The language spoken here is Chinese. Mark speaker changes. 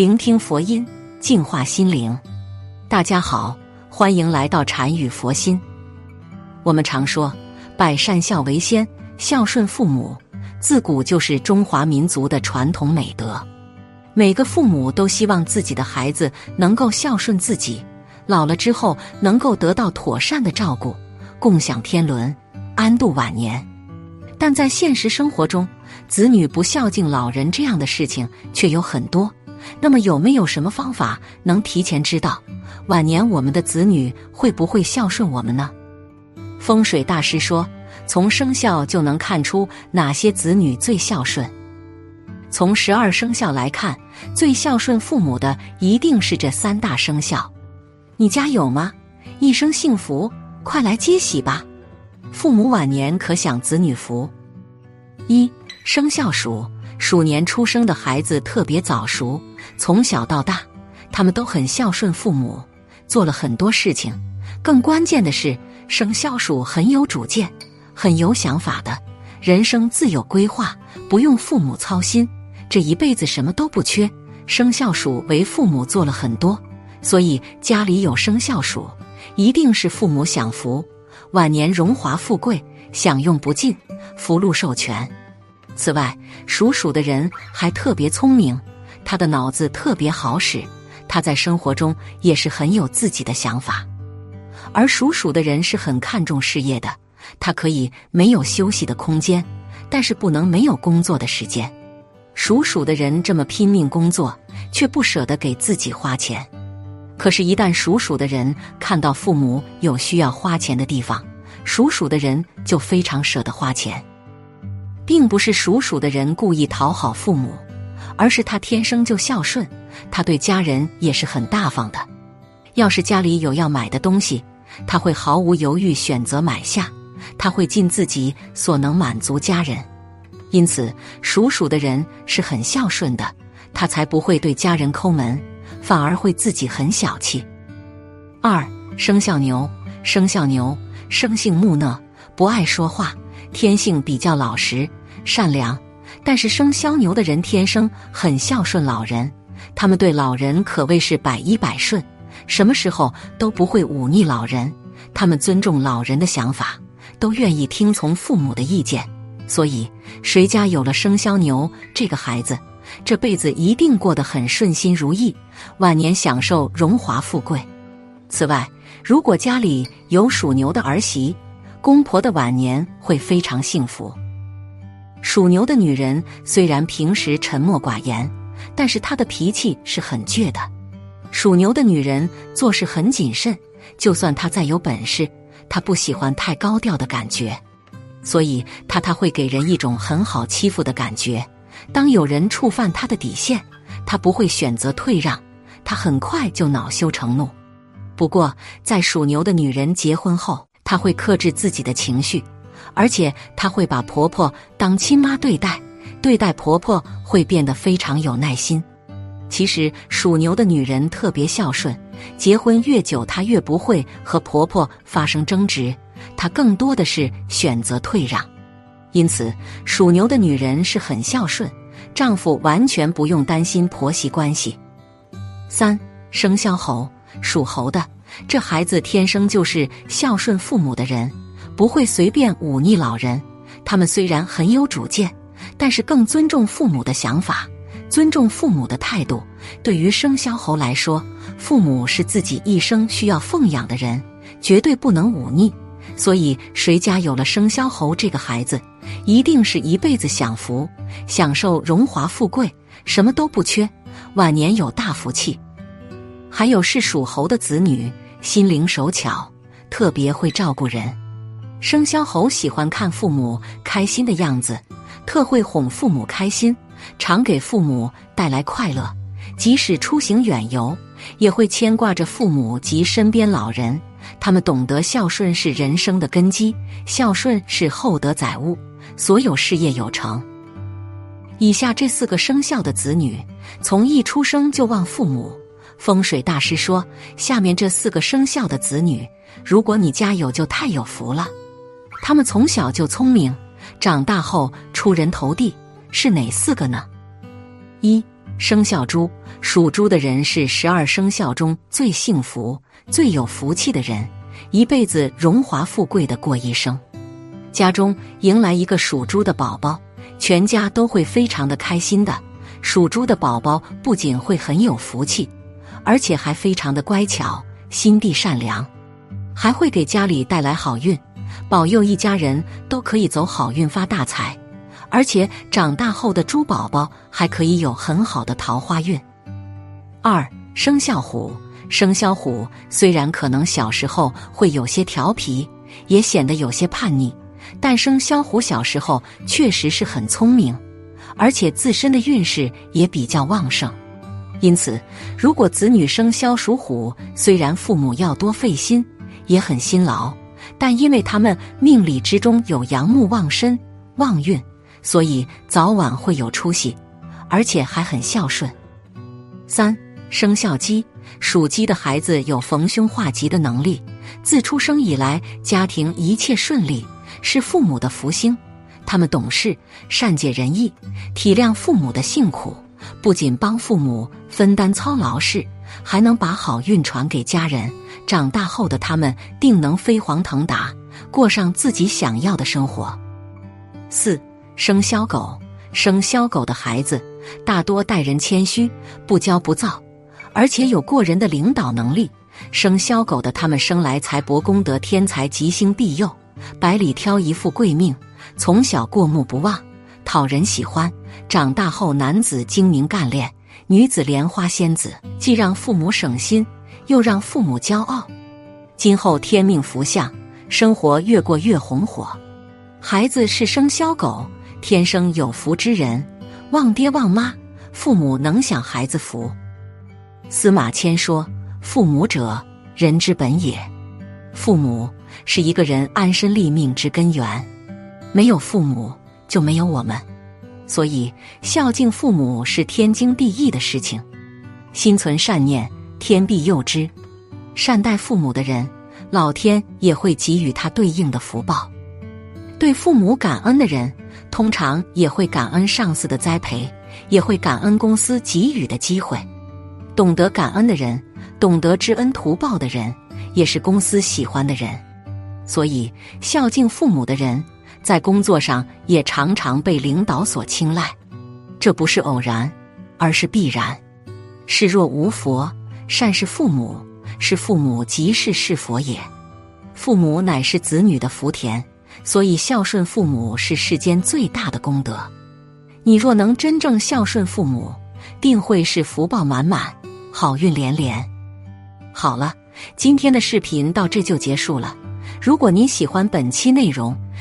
Speaker 1: 聆听佛音，净化心灵。大家好，欢迎来到禅语佛心。我们常说“百善孝为先”，孝顺父母自古就是中华民族的传统美德。每个父母都希望自己的孩子能够孝顺自己，老了之后能够得到妥善的照顾，共享天伦，安度晚年。但在现实生活中，子女不孝敬老人这样的事情却有很多。那么有没有什么方法能提前知道晚年我们的子女会不会孝顺我们呢？风水大师说，从生肖就能看出哪些子女最孝顺。从十二生肖来看，最孝顺父母的一定是这三大生肖。你家有吗？一生幸福，快来接喜吧！父母晚年可享子女福。一生肖鼠。鼠年出生的孩子特别早熟，从小到大，他们都很孝顺父母，做了很多事情。更关键的是，生肖鼠很有主见，很有想法的，人生自有规划，不用父母操心，这一辈子什么都不缺。生肖鼠为父母做了很多，所以家里有生肖鼠，一定是父母享福，晚年荣华富贵，享用不尽，福禄寿全。此外，属鼠的人还特别聪明，他的脑子特别好使，他在生活中也是很有自己的想法。而属鼠的人是很看重事业的，他可以没有休息的空间，但是不能没有工作的时间。属鼠的人这么拼命工作，却不舍得给自己花钱。可是，一旦属鼠的人看到父母有需要花钱的地方，属鼠的人就非常舍得花钱。并不是属鼠的人故意讨好父母，而是他天生就孝顺，他对家人也是很大方的。要是家里有要买的东西，他会毫无犹豫选择买下，他会尽自己所能满足家人。因此，属鼠的人是很孝顺的，他才不会对家人抠门，反而会自己很小气。二生肖牛，生肖牛生性木讷，不爱说话，天性比较老实。善良，但是生肖牛的人天生很孝顺老人，他们对老人可谓是百依百顺，什么时候都不会忤逆老人。他们尊重老人的想法，都愿意听从父母的意见。所以，谁家有了生肖牛这个孩子，这辈子一定过得很顺心如意，晚年享受荣华富贵。此外，如果家里有属牛的儿媳，公婆的晚年会非常幸福。属牛的女人虽然平时沉默寡言，但是她的脾气是很倔的。属牛的女人做事很谨慎，就算她再有本事，她不喜欢太高调的感觉，所以她她会给人一种很好欺负的感觉。当有人触犯她的底线，她不会选择退让，她很快就恼羞成怒。不过，在属牛的女人结婚后，她会克制自己的情绪。而且她会把婆婆当亲妈对待，对待婆婆会变得非常有耐心。其实属牛的女人特别孝顺，结婚越久，她越不会和婆婆发生争执，她更多的是选择退让。因此，属牛的女人是很孝顺，丈夫完全不用担心婆媳关系。三生肖猴，属猴的这孩子天生就是孝顺父母的人。不会随便忤逆老人，他们虽然很有主见，但是更尊重父母的想法，尊重父母的态度。对于生肖猴来说，父母是自己一生需要奉养的人，绝对不能忤逆。所以，谁家有了生肖猴这个孩子，一定是一辈子享福，享受荣华富贵，什么都不缺，晚年有大福气。还有是属猴的子女，心灵手巧，特别会照顾人。生肖猴喜欢看父母开心的样子，特会哄父母开心，常给父母带来快乐。即使出行远游，也会牵挂着父母及身边老人。他们懂得孝顺是人生的根基，孝顺是厚德载物，所有事业有成。以下这四个生肖的子女，从一出生就望父母。风水大师说，下面这四个生肖的子女，如果你家有，就太有福了。他们从小就聪明，长大后出人头地，是哪四个呢？一生肖猪，属猪的人是十二生肖中最幸福、最有福气的人，一辈子荣华富贵的过一生。家中迎来一个属猪的宝宝，全家都会非常的开心的。属猪的宝宝不仅会很有福气，而且还非常的乖巧、心地善良，还会给家里带来好运，保佑一家人都可以走好运、发大财。而且长大后的猪宝宝还可以有很好的桃花运。二生肖虎，生肖虎虽然可能小时候会有些调皮，也显得有些叛逆，但生肖虎小时候确实是很聪明，而且自身的运势也比较旺盛。因此，如果子女生肖属虎，虽然父母要多费心，也很辛劳，但因为他们命理之中有阳木旺身、旺运。所以早晚会有出息，而且还很孝顺。三生肖鸡，属鸡的孩子有逢凶化吉的能力，自出生以来家庭一切顺利，是父母的福星。他们懂事、善解人意，体谅父母的辛苦，不仅帮父母分担操劳事，还能把好运传给家人。长大后的他们定能飞黄腾达，过上自己想要的生活。四。生肖狗，生肖狗的孩子大多待人谦虚，不骄不躁，而且有过人的领导能力。生肖狗的他们生来财帛功德天才，吉星庇佑，百里挑一富贵命。从小过目不忘，讨人喜欢。长大后，男子精明干练，女子莲花仙子，既让父母省心，又让父母骄傲。今后天命福相，生活越过越红火。孩子是生肖狗。天生有福之人，旺爹旺妈，父母能享孩子福。司马迁说：“父母者，人之本也。父母是一个人安身立命之根源，没有父母就没有我们。所以孝敬父母是天经地义的事情。心存善念，天必佑之。善待父母的人，老天也会给予他对应的福报。对父母感恩的人。”通常也会感恩上司的栽培，也会感恩公司给予的机会。懂得感恩的人，懂得知恩图报的人，也是公司喜欢的人。所以，孝敬父母的人，在工作上也常常被领导所青睐。这不是偶然，而是必然。视若无佛，善是父母，是父母即是是佛也。父母乃是子女的福田。所以，孝顺父母是世间最大的功德。你若能真正孝顺父母，定会是福报满满，好运连连。好了，今天的视频到这就结束了。如果您喜欢本期内容，